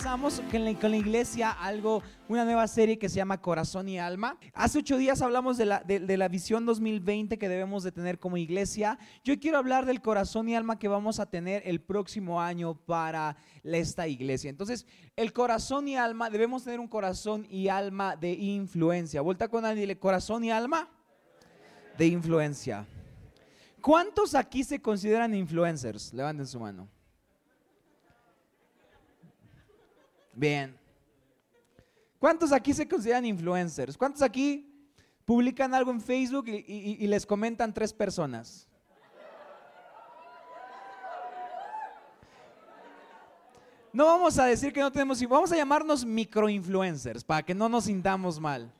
Empezamos con la, iglesia algo, una nueva serie que se llama Corazón y Alma. Hace ocho días hablamos de la, de la visión 2020 que debemos de tener como iglesia. Yo quiero hablar del corazón y alma que vamos a tener el próximo año para esta iglesia. Entonces, el corazón y alma, debemos tener un corazón y alma de influencia. Vuelta con alguien, dile corazón y alma de influencia. ¿Cuántos aquí se consideran influencers? Levanten su mano. Bien. ¿Cuántos aquí se consideran influencers? ¿Cuántos aquí publican algo en Facebook y, y- les comentan tres personas? No vamos a decir que no tenemos, vamos a llamarnos microinfluencers para que no nos sintamos mal.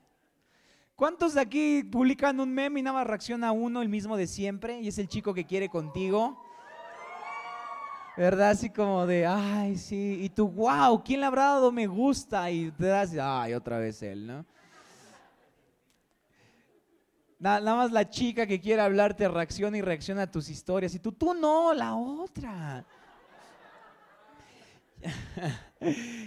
¿Cuántos de aquí publican un meme y nada más reacciona uno, el mismo de siempre, y es el chico que quiere contigo? ¿Verdad? Así como de, ay, sí, y tú, wow, ¿quién le habrá dado me gusta? Y te das, ay, otra vez él, ¿no? Na- Nada más la chica que quiere hablarte reacciona y reacciona a tus historias, y tú, tú no, la otra.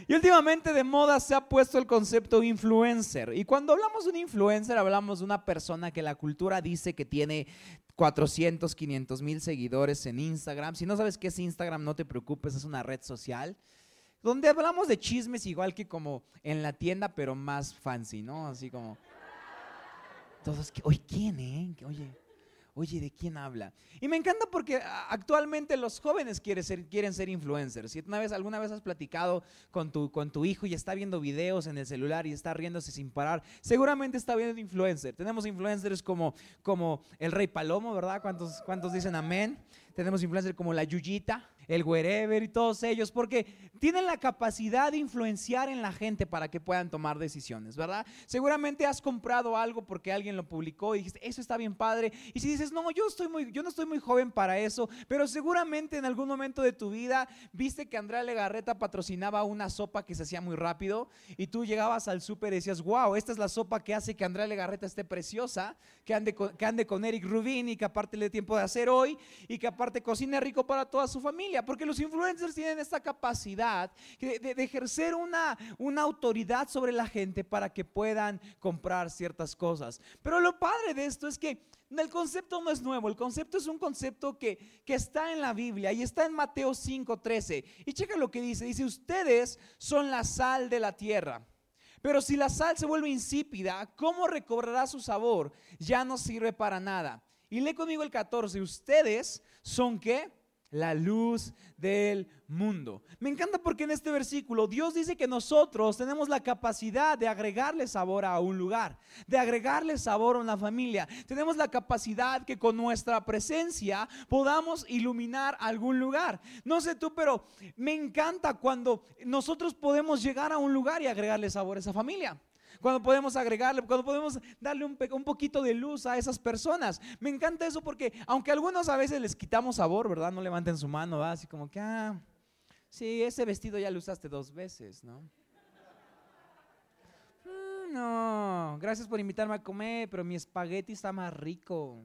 Y últimamente de moda se ha puesto el concepto influencer. Y cuando hablamos de un influencer, hablamos de una persona que la cultura dice que tiene 400, 500 mil seguidores en Instagram. Si no sabes qué es Instagram, no te preocupes, es una red social. Donde hablamos de chismes igual que como en la tienda, pero más fancy, ¿no? Así como... Todos, oye, ¿quién, eh? Oye, Oye, ¿de quién habla? Y me encanta porque actualmente los jóvenes quieren ser, quieren ser influencers. Si una vez, alguna vez has platicado con tu, con tu hijo y está viendo videos en el celular y está riéndose sin parar, seguramente está viendo influencer. Tenemos influencers como, como el Rey Palomo, ¿verdad? ¿Cuántos, cuántos dicen amén? Tenemos influencers como la Yuyita, el Wherever y todos ellos, porque tienen la capacidad de influenciar en la gente para que puedan tomar decisiones, ¿verdad? Seguramente has comprado algo porque alguien lo publicó y dijiste, eso está bien padre. Y si dices, no, yo, estoy muy, yo no estoy muy joven para eso, pero seguramente en algún momento de tu vida viste que Andrea Legarreta patrocinaba una sopa que se hacía muy rápido y tú llegabas al súper y decías, wow, esta es la sopa que hace que Andrea Legarreta esté preciosa, que ande con, que ande con Eric Rubin y que aparte le dé tiempo de hacer hoy y que aparte cocine rico para toda su familia, porque los influencers tienen esta capacidad de, de- ejercer una, una autoridad sobre la gente para que puedan comprar ciertas cosas. Pero lo padre de esto es que el concepto no es nuevo, el concepto es un concepto que, que está en la Biblia y está en Mateo 5:13. Y checa lo que dice, dice, ustedes son la sal de la tierra. Pero si la sal se vuelve insípida, ¿cómo recobrará su sabor? Ya no sirve para nada. Y lee conmigo el 14. Ustedes son qué? La luz del mundo. Me encanta porque en este versículo Dios dice que nosotros tenemos la capacidad de agregarle sabor a un lugar, de agregarle sabor a una familia. Tenemos la capacidad que con nuestra presencia podamos iluminar algún lugar. No sé tú, pero me encanta cuando nosotros podemos llegar a un lugar y agregarle sabor a esa familia. Cuando podemos agregarle, cuando podemos darle un, un poquito de luz a esas personas. Me encanta eso porque aunque algunos a veces les quitamos sabor, ¿verdad? No levanten su mano. Así como que, ah, sí, ese vestido ya lo usaste dos veces, ¿no? "Mm, No, gracias por invitarme a comer, pero mi espagueti está más rico.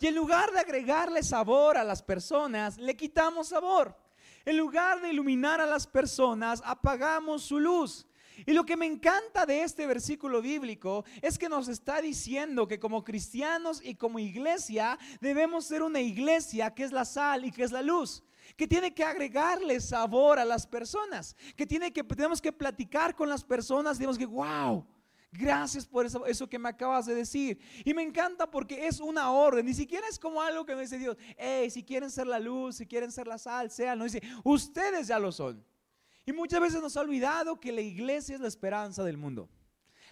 Y en lugar de agregarle sabor a las personas, le quitamos sabor. En lugar de iluminar a las personas, apagamos su luz. Y lo que me encanta de este versículo bíblico es que nos está diciendo que como cristianos y como iglesia debemos ser una iglesia que es la sal y que es la luz. Que tiene que agregarle sabor a las personas. Que, tiene que tenemos que platicar con las personas. Tenemos que, wow, Gracias por eso, eso que me acabas de decir. Y me encanta porque es una orden. Ni siquiera es como algo que me dice Dios. Hey, si quieren ser la luz, si quieren ser la sal, sean. No dice, ustedes ya lo son. Y muchas veces nos ha olvidado que la iglesia es la esperanza del mundo.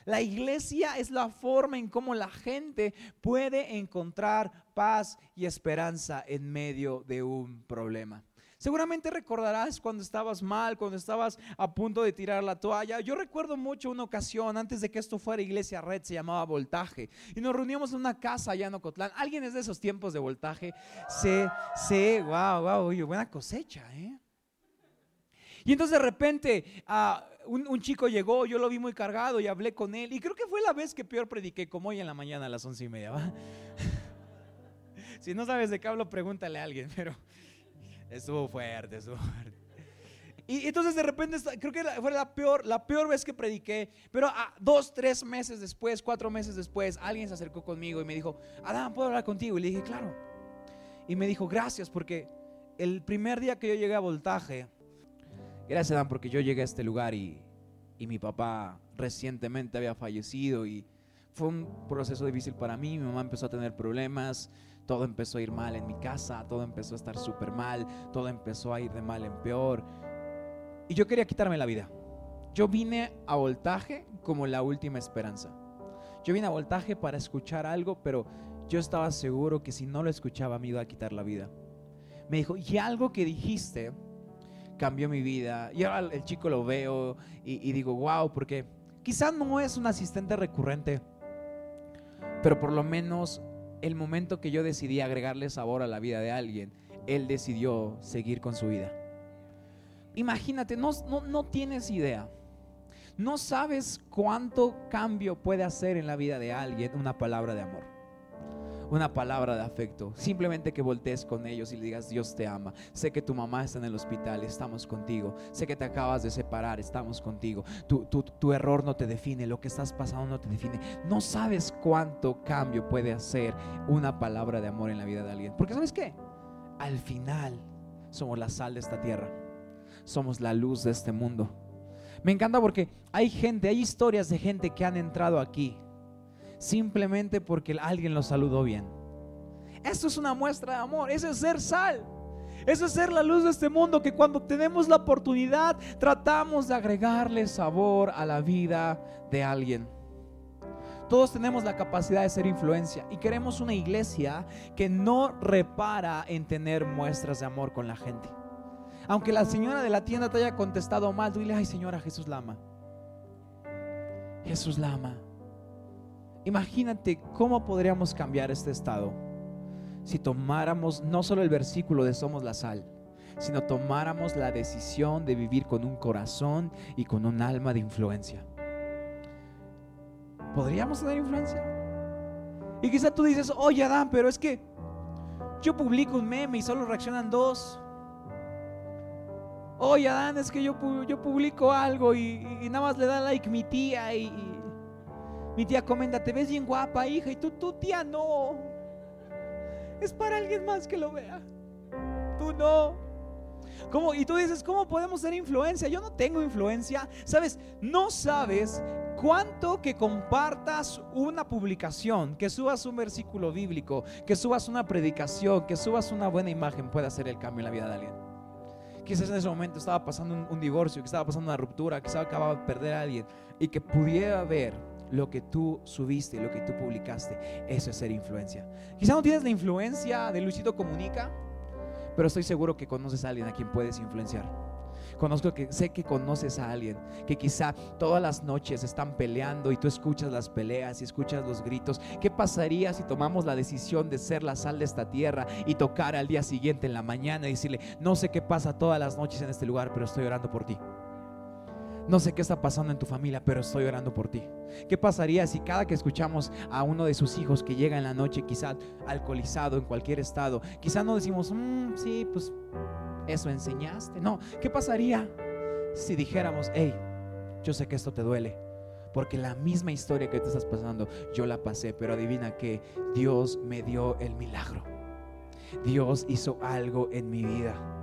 La iglesia es la forma en cómo la gente puede encontrar paz y esperanza en medio de un problema. Seguramente recordarás cuando estabas mal, cuando estabas a punto de tirar la toalla. Yo recuerdo mucho una ocasión, antes de que esto fuera iglesia red, se llamaba Voltaje. Y nos reuníamos en una casa allá en Ocotlán. ¿Alguien es de esos tiempos de Voltaje? Sí, sí, wow, wow, oye, buena cosecha, ¿eh? Y entonces de repente ah, un, chico llegó, yo lo vi muy cargado y hablé con él. Y creo que fue la vez que peor prediqué, como hoy en la mañana a las once y media. si no sabes de qué hablo, pregúntale a alguien, pero estuvo fuerte, estuvo fuerte. Y entonces de repente, creo que fue la peor, la peor vez que prediqué, pero a dos, tres meses después, cuatro meses después, alguien se acercó conmigo y me dijo, Adán, ¿puedo hablar contigo? Y le dije, claro. Y me dijo, gracias, porque el primer día que yo llegué a Voltaje, gracias Adán, porque yo llegué a este lugar y, y mi papá recientemente había fallecido y fue un proceso difícil para mí, mi mamá empezó a tener problemas, todo empezó a ir mal en mi casa, todo empezó a estar súper mal, todo empezó a ir de mal en peor y yo quería quitarme la vida. Yo vine a voltaje como la última esperanza. Yo vine a voltaje para escuchar algo, pero yo estaba seguro que si no lo escuchaba me iba a quitar la vida. Me dijo, y algo que dijiste cambió mi vida. Y ahora el chico lo veo y, digo, wow, porque quizás no es un asistente recurrente, pero por lo menos el momento que yo decidí agregarle sabor a la vida de alguien, él decidió seguir con su vida. Imagínate, no, no, tienes idea. No sabes cuánto cambio puede hacer en la vida de alguien una palabra de amor, una palabra de afecto. Simplemente que voltees con ellos y le digas, Dios te ama. Sé que tu mamá está en el hospital, estamos contigo. Sé que te acabas de separar, estamos contigo. Tu, tu error no te define, lo que estás pasando no te define. No sabes cuánto cambio puede hacer una palabra de amor en la vida de alguien. Porque sabes qué? Al final somos la sal de esta tierra somos la luz de este mundo. Me encanta porque hay gente, hay historias de gente que han entrado aquí simplemente porque alguien los saludó bien. Eso es una muestra de amor, eso es ser sal. Eso es ser la luz de este mundo que cuando tenemos la oportunidad tratamos de agregarle sabor a la vida de alguien. Todos tenemos la capacidad de ser influencia y queremos una iglesia que no repara en tener muestras de amor con la gente. Aunque la señora de la tienda te haya contestado mal, dile, ay señora, Jesús la ama. Jesús la ama. Imagínate cómo podríamos cambiar este estado si tomáramos no solo el versículo de somos la sal, sino tomáramos la decisión de vivir con un corazón y con un alma de influencia. ¿Podríamos tener influencia? Y quizá tú dices, oye Adán, pero es que yo publico un meme y solo reaccionan dos. Oye, Adán, es que yo, yo publico algo y, nada más le da like mi tía y, mi tía comenta, te ves bien guapa, hija, y tú, tu tía no. Es para alguien más que lo vea. Tú no. ¿Cómo? Y tú dices, ¿cómo podemos ser influencia? Yo no tengo influencia. Sabes, no sabes cuánto que compartas una publicación, que subas un versículo bíblico, que subas una predicación, que subas una buena imagen puede hacer el cambio en la vida de alguien. Quizás en ese momento estaba pasando un, divorcio, que estaba pasando una ruptura, que estaba acababa de perder a alguien y que pudiera ver lo que tú subiste, lo que tú publicaste. Eso es ser influencia. Quizás no tienes la influencia de Luisito Comunica, pero estoy seguro que conoces a alguien a quien puedes influenciar. Conozco que sé que conoces a alguien que quizá todas las noches están peleando y tú escuchas las peleas y escuchas los gritos. ¿Qué pasaría si tomamos la decisión de ser la sal de esta tierra y tocar al día siguiente en la mañana y decirle, no sé qué pasa todas las noches en este lugar, pero estoy orando por ti? No sé qué está pasando en tu familia, pero estoy orando por ti. ¿Qué pasaría si cada que escuchamos a uno de sus hijos que llega en la noche, quizá alcoholizado en cualquier estado, quizá no decimos, mm, sí, pues eso enseñaste. No, ¿qué pasaría si dijéramos, hey, yo sé que esto te duele? Porque la misma historia que te estás pasando, yo la pasé, pero adivina que Dios me dio el milagro. Dios hizo algo en mi vida.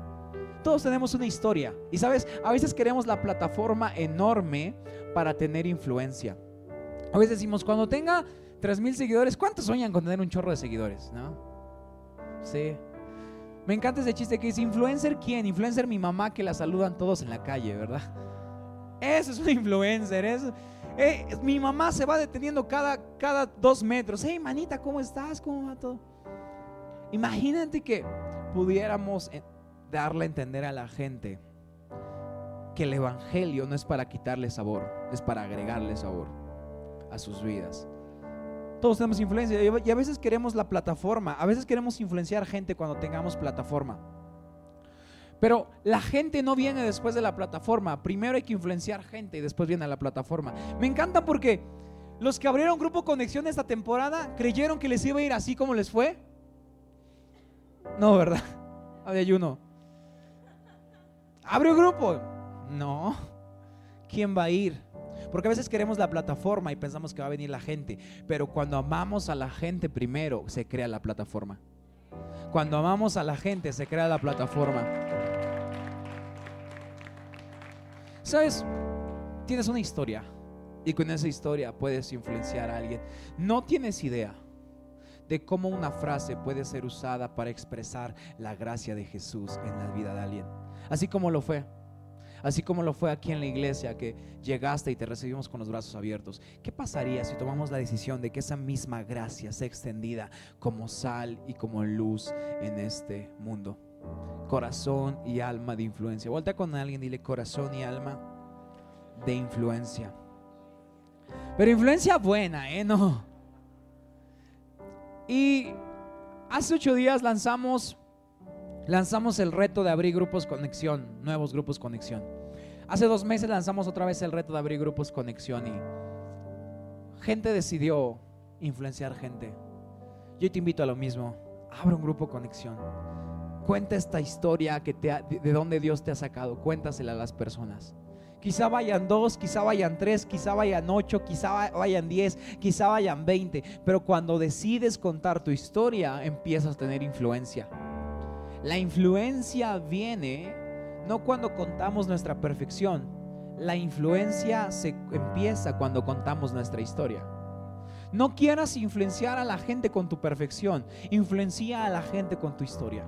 Todos tenemos una historia. Y sabes, a veces queremos la plataforma enorme para tener influencia. A veces decimos, cuando tenga 3 mil seguidores, ¿cuántos sueñan con tener un chorro de seguidores? ¿No? Sí. Me encanta ese chiste que dice, ¿influencer quién? Influencer mi mamá que la saludan todos en la calle, ¿verdad? Eso es un influencer. Eso. Eh, mi mamá se va deteniendo cada, cada dos metros. Hey, manita, ¿cómo estás? ¿Cómo va todo? Imagínate que pudiéramos eh, darle a entender a la gente que el Evangelio no es para quitarle sabor, es para agregarle sabor a sus vidas. Todos tenemos influencia y a veces queremos la plataforma, a veces queremos influenciar gente cuando tengamos plataforma. Pero la gente no viene después de la plataforma. Primero hay que influenciar gente y después viene la plataforma. Me encanta porque los que abrieron Grupo Conexión esta temporada creyeron que les iba a ir así como les fue. No, ¿verdad? Había uno. ¿Abre un grupo? No. ¿Quién va a ir? Porque a veces queremos la plataforma y pensamos que va a venir la gente. Pero cuando amamos a la gente primero, se crea la plataforma. Cuando amamos a la gente, se crea la plataforma. ¿Sabes? Tienes una historia y con esa historia puedes influenciar a alguien. No tienes idea de cómo una frase puede ser usada para expresar la gracia de Jesús en la vida de alguien. Así como lo fue. Así como lo fue aquí en la iglesia, que llegaste y te recibimos con los brazos abiertos. ¿Qué pasaría si tomamos la decisión de que esa misma gracia sea extendida como sal y como luz en este mundo? Corazón y alma de influencia. Vuelta con alguien, dile corazón y alma de influencia. Pero influencia buena, ¿eh? No. Y hace ocho días lanzamos, lanzamos el reto de abrir grupos conexión, nuevos grupos conexión. Hace dos meses lanzamos otra vez el reto de abrir grupos conexión y gente decidió influenciar gente. Yo te invito a lo mismo. Abre un grupo conexión. Cuenta esta historia que te de, de dónde Dios te ha sacado. Cuéntasela a las personas. Quizá vayan dos, quizá vayan tres, quizá vayan ocho, quizá vayan diez, quizá vayan veinte. Pero cuando decides contar tu historia, empiezas a tener influencia. La influencia viene no cuando contamos nuestra perfección. La influencia se empieza cuando contamos nuestra historia. No quieras influenciar a la gente con tu perfección. Influencia a la gente con tu historia.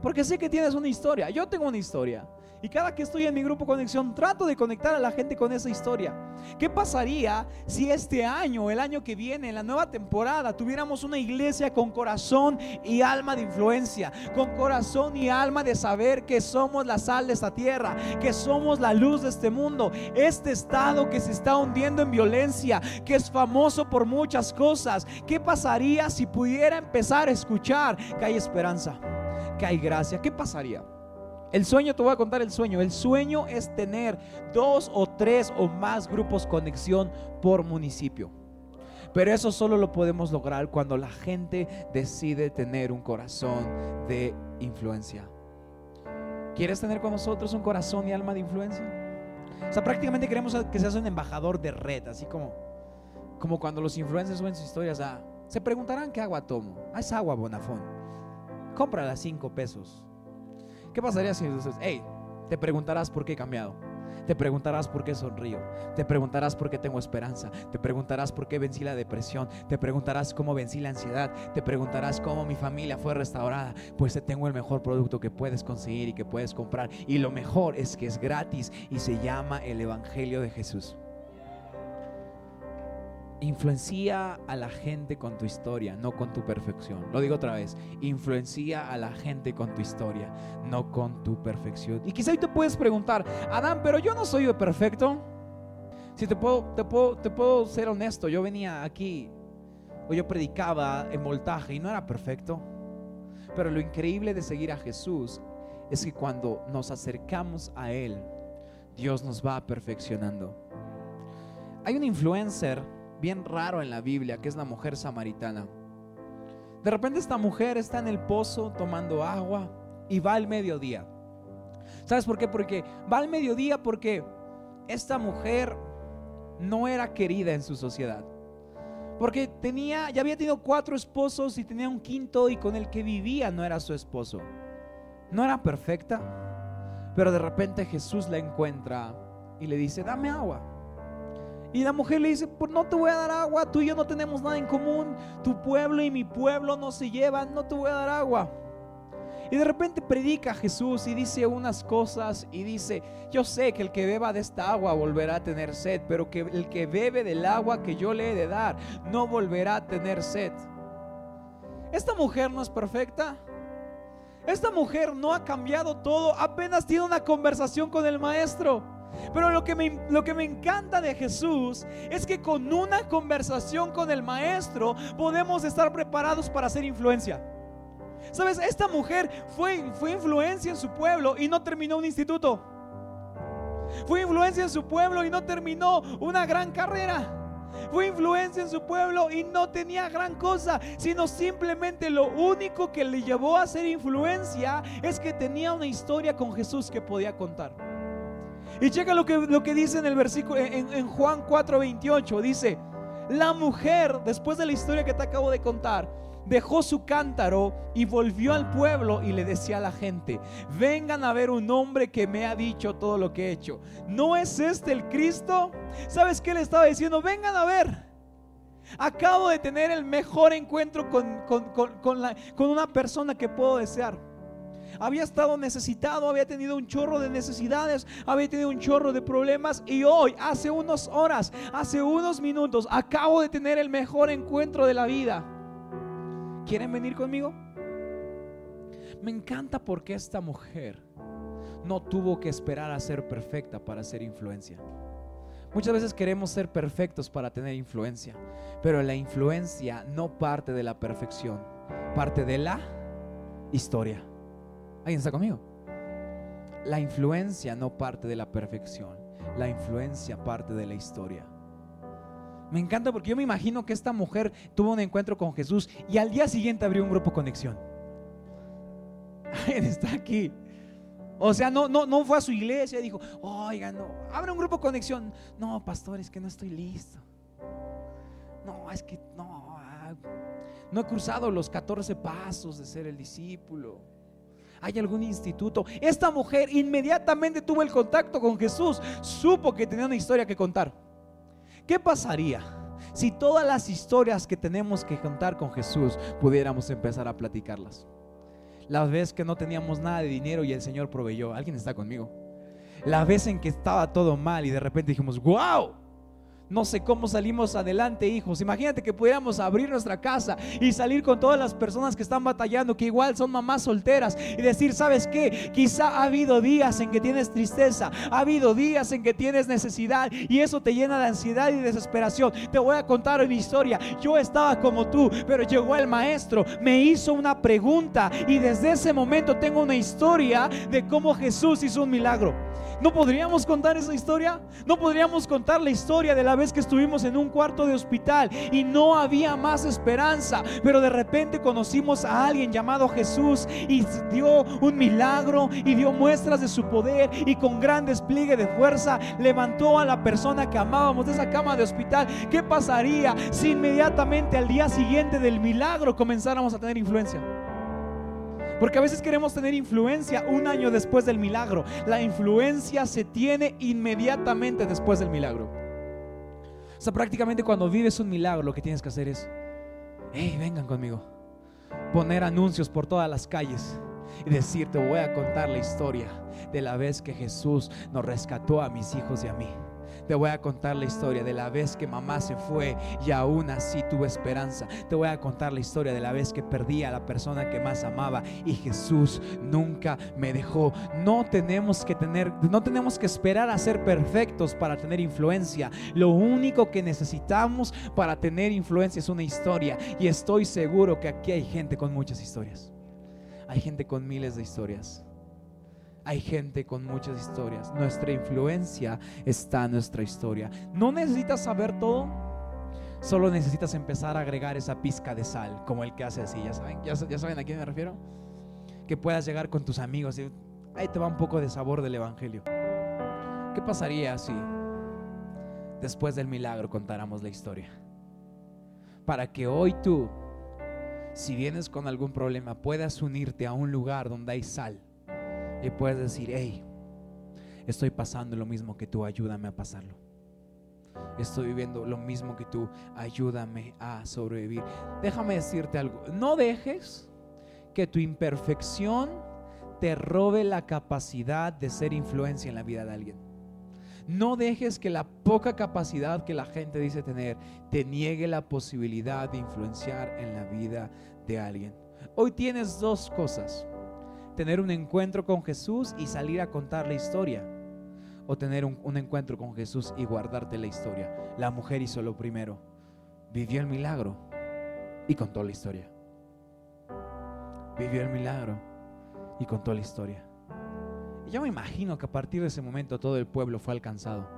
Porque sé que tienes una historia. Yo tengo una historia. Y cada que estoy en mi grupo conexión, trato de conectar a la gente con esa historia. ¿Qué pasaría si este año, el año que viene, en la nueva temporada, tuviéramos una iglesia con corazón y alma de influencia? Con corazón y alma de saber que somos la sal de esta tierra, que somos la luz de este mundo. Este estado que se está hundiendo en violencia, que es famoso por muchas cosas. ¿Qué pasaría si pudiera empezar a escuchar que hay esperanza, que hay gracia? ¿Qué pasaría? El sueño, te voy a contar el sueño. El sueño es tener dos o tres o más grupos conexión por municipio. Pero eso solo lo podemos lograr cuando la gente decide tener un corazón de influencia. ¿Quieres tener con nosotros un corazón y alma de influencia? O sea, prácticamente queremos que seas un embajador de red, así como, como cuando los influencers suben sus historias. a se preguntarán qué agua tomo. Ah, es agua Bonafón. Cómprala a cinco pesos. ¿Qué pasaría si dices, hey, te preguntarás por qué he cambiado? Te preguntarás por qué sonrío. Te preguntarás por qué tengo esperanza. Te preguntarás por qué vencí la depresión. Te preguntarás cómo vencí la ansiedad. Te preguntarás cómo mi familia fue restaurada. Pues te tengo el mejor producto que puedes conseguir y que puedes comprar. Y lo mejor es que es gratis y se llama el Evangelio de Jesús. Influencia a la gente con tu historia, no con tu perfección. Lo digo otra vez. Influencia a la gente con tu historia, no con tu perfección. Y quizá hoy te puedes preguntar, Adán, pero yo no soy perfecto. Si te puedo, te puedo, te puedo ser honesto, yo venía aquí, o yo predicaba en voltaje y no era perfecto. Pero lo increíble de seguir a Jesús es que cuando nos acercamos a Él, Dios nos va perfeccionando. Hay un influencer bien raro en la Biblia, que es la mujer samaritana. De repente esta mujer está en el pozo tomando agua y va al mediodía. ¿Sabes por qué? Porque va al mediodía porque esta mujer no era querida en su sociedad. Porque tenía, ya había tenido cuatro esposos y tenía un quinto y con el que vivía no era su esposo. No era perfecta, pero de repente Jesús la encuentra y le dice, dame agua. Y la mujer le dice, pues no te voy a dar agua, tú y yo no tenemos nada en común, tu pueblo y mi pueblo no se llevan, no te voy a dar agua. Y de repente predica Jesús y dice unas cosas y dice, yo sé que el que beba de esta agua volverá a tener sed, pero que el que bebe del agua que yo le he de dar no volverá a tener sed. Esta mujer no es perfecta. Esta mujer no ha cambiado todo, apenas tiene una conversación con el maestro. Pero lo que, me, lo que me encanta de Jesús es que con una conversación con el maestro podemos estar preparados para hacer influencia. Sabes, esta mujer fue, fue influencia en su pueblo y no terminó un instituto. Fue influencia en su pueblo y no terminó una gran carrera. Fue influencia en su pueblo y no tenía gran cosa, sino simplemente lo único que le llevó a ser influencia es que tenía una historia con Jesús que podía contar. Y checa lo que, lo que dice en el versículo, en, en Juan 4:28, dice, la mujer, después de la historia que te acabo de contar, dejó su cántaro y volvió al pueblo y le decía a la gente, vengan a ver un hombre que me ha dicho todo lo que he hecho. ¿No es este el Cristo? ¿Sabes qué le estaba diciendo? Vengan a ver. Acabo de tener el mejor encuentro con, con una persona que puedo desear. Había estado necesitado, había tenido un chorro de necesidades, había tenido un chorro de problemas y hoy, hace unas horas, hace unos minutos, acabo de tener el mejor encuentro de la vida. ¿Quieren venir conmigo? Me encanta porque esta mujer no tuvo que esperar a ser perfecta para ser influencia. Muchas veces queremos ser perfectos para tener influencia, pero la influencia no parte de la perfección, parte de la historia. ¿Alguien está conmigo? La influencia no parte de la perfección, la influencia parte de la historia. Me encanta porque yo me imagino que esta mujer tuvo un encuentro con Jesús y al día siguiente abrió un grupo conexión. Está aquí. O sea, no, no, no fue a su iglesia y dijo, oiga, no, abre un grupo conexión. No, pastor, es que no estoy listo. No, es que no, ah, no he cruzado los 14 pasos de ser el discípulo. ¿Hay algún instituto? Esta mujer inmediatamente tuvo el contacto con Jesús, supo que tenía una historia que contar. ¿Qué pasaría si todas las historias que tenemos que contar con Jesús pudiéramos empezar a platicarlas? La vez que no teníamos nada de dinero y el Señor proveyó. ¿Alguien está conmigo? La vez en que estaba todo mal y de repente dijimos, wow, no sé cómo salimos adelante, hijos. Imagínate que pudiéramos abrir nuestra casa y salir con todas las personas que están batallando, que igual son mamás solteras, y decir, ¿sabes qué? Quizá ha habido días en que tienes tristeza, ha habido días en que tienes necesidad y eso te llena de ansiedad y desesperación. Te voy a contar una historia. Yo estaba como tú, pero llegó el maestro, me hizo una pregunta y desde ese momento tengo una historia de cómo Jesús hizo un milagro. ¿No podríamos contar esa historia? ¿No podríamos contar la historia de la vez que estuvimos en un cuarto de hospital y no había más esperanza, pero de repente conocimos a alguien llamado Jesús y dio un milagro y dio muestras de su poder y con gran despliegue de fuerza levantó a la persona que amábamos de esa cama de hospital? ¿Qué pasaría si inmediatamente al día siguiente del milagro comenzáramos a tener influencia? Porque a veces queremos tener influencia un año después del milagro. La influencia se tiene inmediatamente después del milagro. O sea, prácticamente cuando vives un milagro lo que tienes que hacer es, hey, vengan conmigo. Poner anuncios por todas las calles y decir, te voy a contar la historia de la vez que Jesús nos rescató a mis hijos y a mí. Te voy a contar la historia de la vez que mamá se fue y aún así tuve esperanza. Te voy a contar la historia de la vez que perdí a la persona que más amaba y Jesús nunca me dejó. No tenemos que tener, no tenemos que esperar a ser perfectos para tener influencia. Lo único que necesitamos para tener influencia es una historia y estoy seguro que aquí hay gente con muchas historias. Hay gente con miles de historias. Hay gente con muchas historias. Nuestra influencia está en nuestra historia. No necesitas saber todo. Solo necesitas empezar a agregar esa pizca de sal, como el que hace así. ¿Ya saben, ya, saben a quién me refiero? Que puedas llegar con tus amigos y ahí te va un poco de sabor del Evangelio. ¿Qué pasaría si después del milagro contáramos la historia? Para que hoy tú, si vienes con algún problema, puedas unirte a un lugar donde hay sal y puedes decir, hey, estoy pasando lo mismo que tú, ayúdame a pasarlo. Estoy viviendo lo mismo que tú, ayúdame a sobrevivir. Déjame decirte algo, no dejes que tu imperfección te robe la capacidad de ser influencia en la vida de alguien. No dejes que la poca capacidad que la gente dice tener te niegue la posibilidad de influenciar en la vida de alguien. Hoy tienes dos cosas tener un encuentro con Jesús y salir a contar la historia. O tener un, encuentro con Jesús y guardarte la historia. La mujer hizo lo primero. Vivió el milagro y contó la historia. vivió el milagro y contó la historia. Y yo me imagino que a partir de ese momento todo el pueblo fue alcanzado.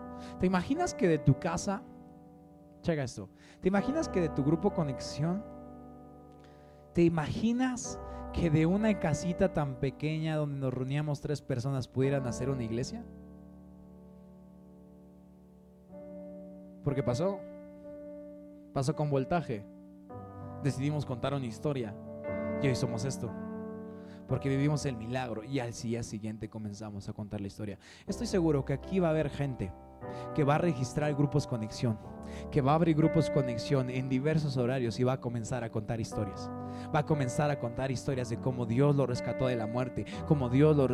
¿Te imaginas que de tu casa, checa esto, ¿te imaginas que de tu grupo conexión, te imaginas que de una casita tan pequeña donde nos reuníamos tres personas pudieran hacer una iglesia? Porque pasó, pasó con voltaje. Decidimos contar una historia y hoy somos esto porque vivimos el milagro y al día siguiente comenzamos a contar la historia. Estoy seguro que aquí va a haber gente que va a registrar grupos conexión, que va a abrir grupos conexión en diversos horarios y va a comenzar a contar historias. Va a comenzar a contar historias de cómo Dios lo rescató de la muerte, cómo Dios lo,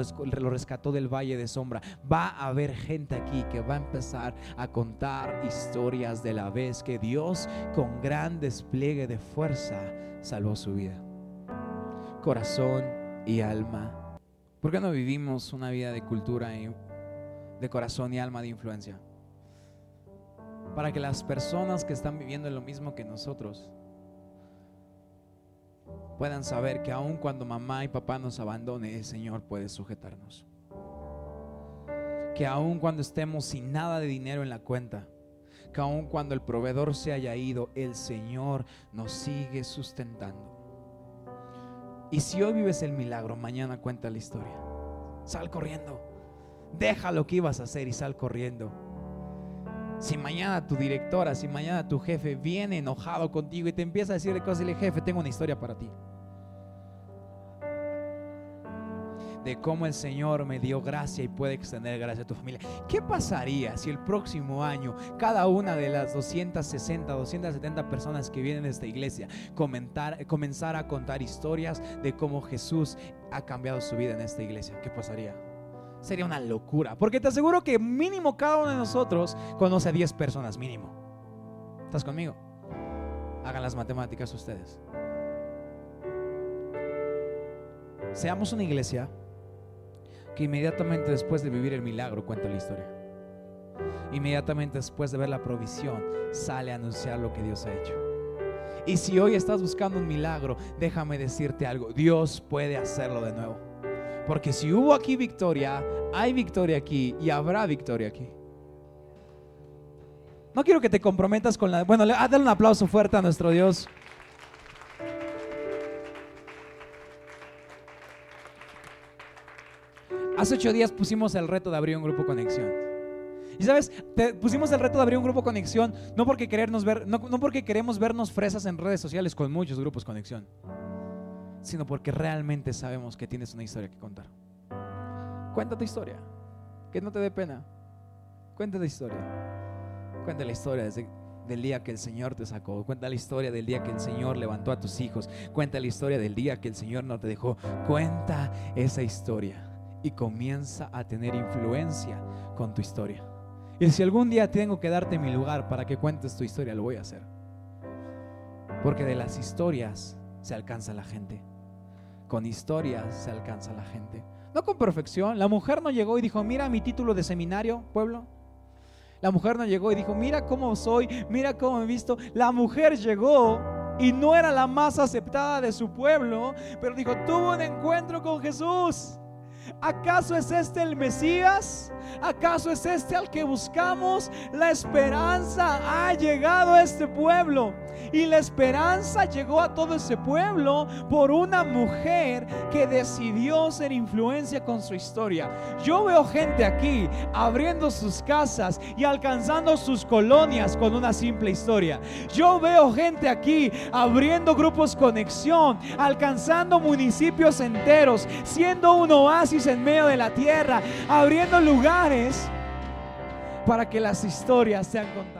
rescató del valle de sombra. Va a haber gente aquí que va a empezar a contar historias de la vez que Dios con gran despliegue de fuerza salvó su vida. Corazón y alma. ¿Por qué no vivimos una vida de cultura de corazón y alma de influencia? Para que las personas que están viviendo lo mismo que nosotros puedan saber que aun cuando mamá y papá nos abandone, el Señor puede sujetarnos. Que aun cuando estemos sin nada de dinero en la cuenta, que aun cuando el proveedor se haya ido, el Señor nos sigue sustentando. Y si hoy vives el milagro, mañana cuenta la historia. Sal corriendo. Deja lo que ibas a hacer y sal corriendo. Si mañana tu directora, si mañana tu jefe viene enojado contigo y te empieza a decir de cosas, dile, jefe, tengo una historia para ti. de cómo el Señor me dio gracia y puede extender gracia a tu familia. ¿Qué pasaría si el próximo año cada una de las 260, 270 personas que vienen de esta iglesia comentar, comenzara a contar historias de cómo Jesús ha cambiado su vida en esta iglesia? ¿Qué pasaría? Sería una locura, porque te aseguro que mínimo cada uno de nosotros conoce a 10 personas, mínimo. ¿Estás conmigo? Hagan las matemáticas ustedes. Seamos una iglesia que inmediatamente después de vivir el milagro cuenta la historia. Inmediatamente después de ver la provisión, sale a anunciar lo que Dios ha hecho. Y si hoy estás buscando un milagro, déjame decirte algo, Dios puede hacerlo de nuevo. Porque si hubo aquí victoria, hay victoria aquí y habrá victoria aquí. No quiero que te comprometas con la... Bueno, dale un aplauso fuerte a nuestro Dios. Hace ocho días pusimos el reto de abrir un grupo conexión. Y sabes, pusimos el reto de abrir un grupo conexión no porque, querernos ver, no porque queremos vernos fresas en redes sociales con muchos grupos conexión, sino porque realmente sabemos que tienes una historia que contar. Cuenta tu historia, que no te dé pena. Cuenta tu historia. Cuenta la historia desde, del día que el Señor te sacó. Cuenta la historia del día que el Señor levantó a tus hijos. Cuenta la historia del día que el Señor no te dejó. Cuenta esa historia y comienza a tener influencia con tu historia. Y si algún día tengo que darte mi lugar para que cuentes tu historia, lo voy a hacer. Porque de las historias se alcanza la gente. Con historias se alcanza la gente. No con perfección. La mujer no llegó y dijo, mira mi título de seminario, pueblo. La mujer no llegó y dijo, mira cómo soy, mira cómo he visto. La mujer llegó y no era la más aceptada de su pueblo, pero dijo, tuvo un encuentro con Jesús. ¿Acaso es este el Mesías? ¿Acaso es este al que buscamos? La esperanza ha llegado a este pueblo. Y la esperanza llegó a todo ese pueblo por una mujer que decidió ser influencia con su historia. Yo veo gente aquí abriendo sus casas y alcanzando sus colonias con una simple historia. Yo veo gente aquí abriendo grupos conexión, alcanzando municipios enteros, siendo un oasis en medio de la tierra, abriendo lugares para que las historias sean contadas.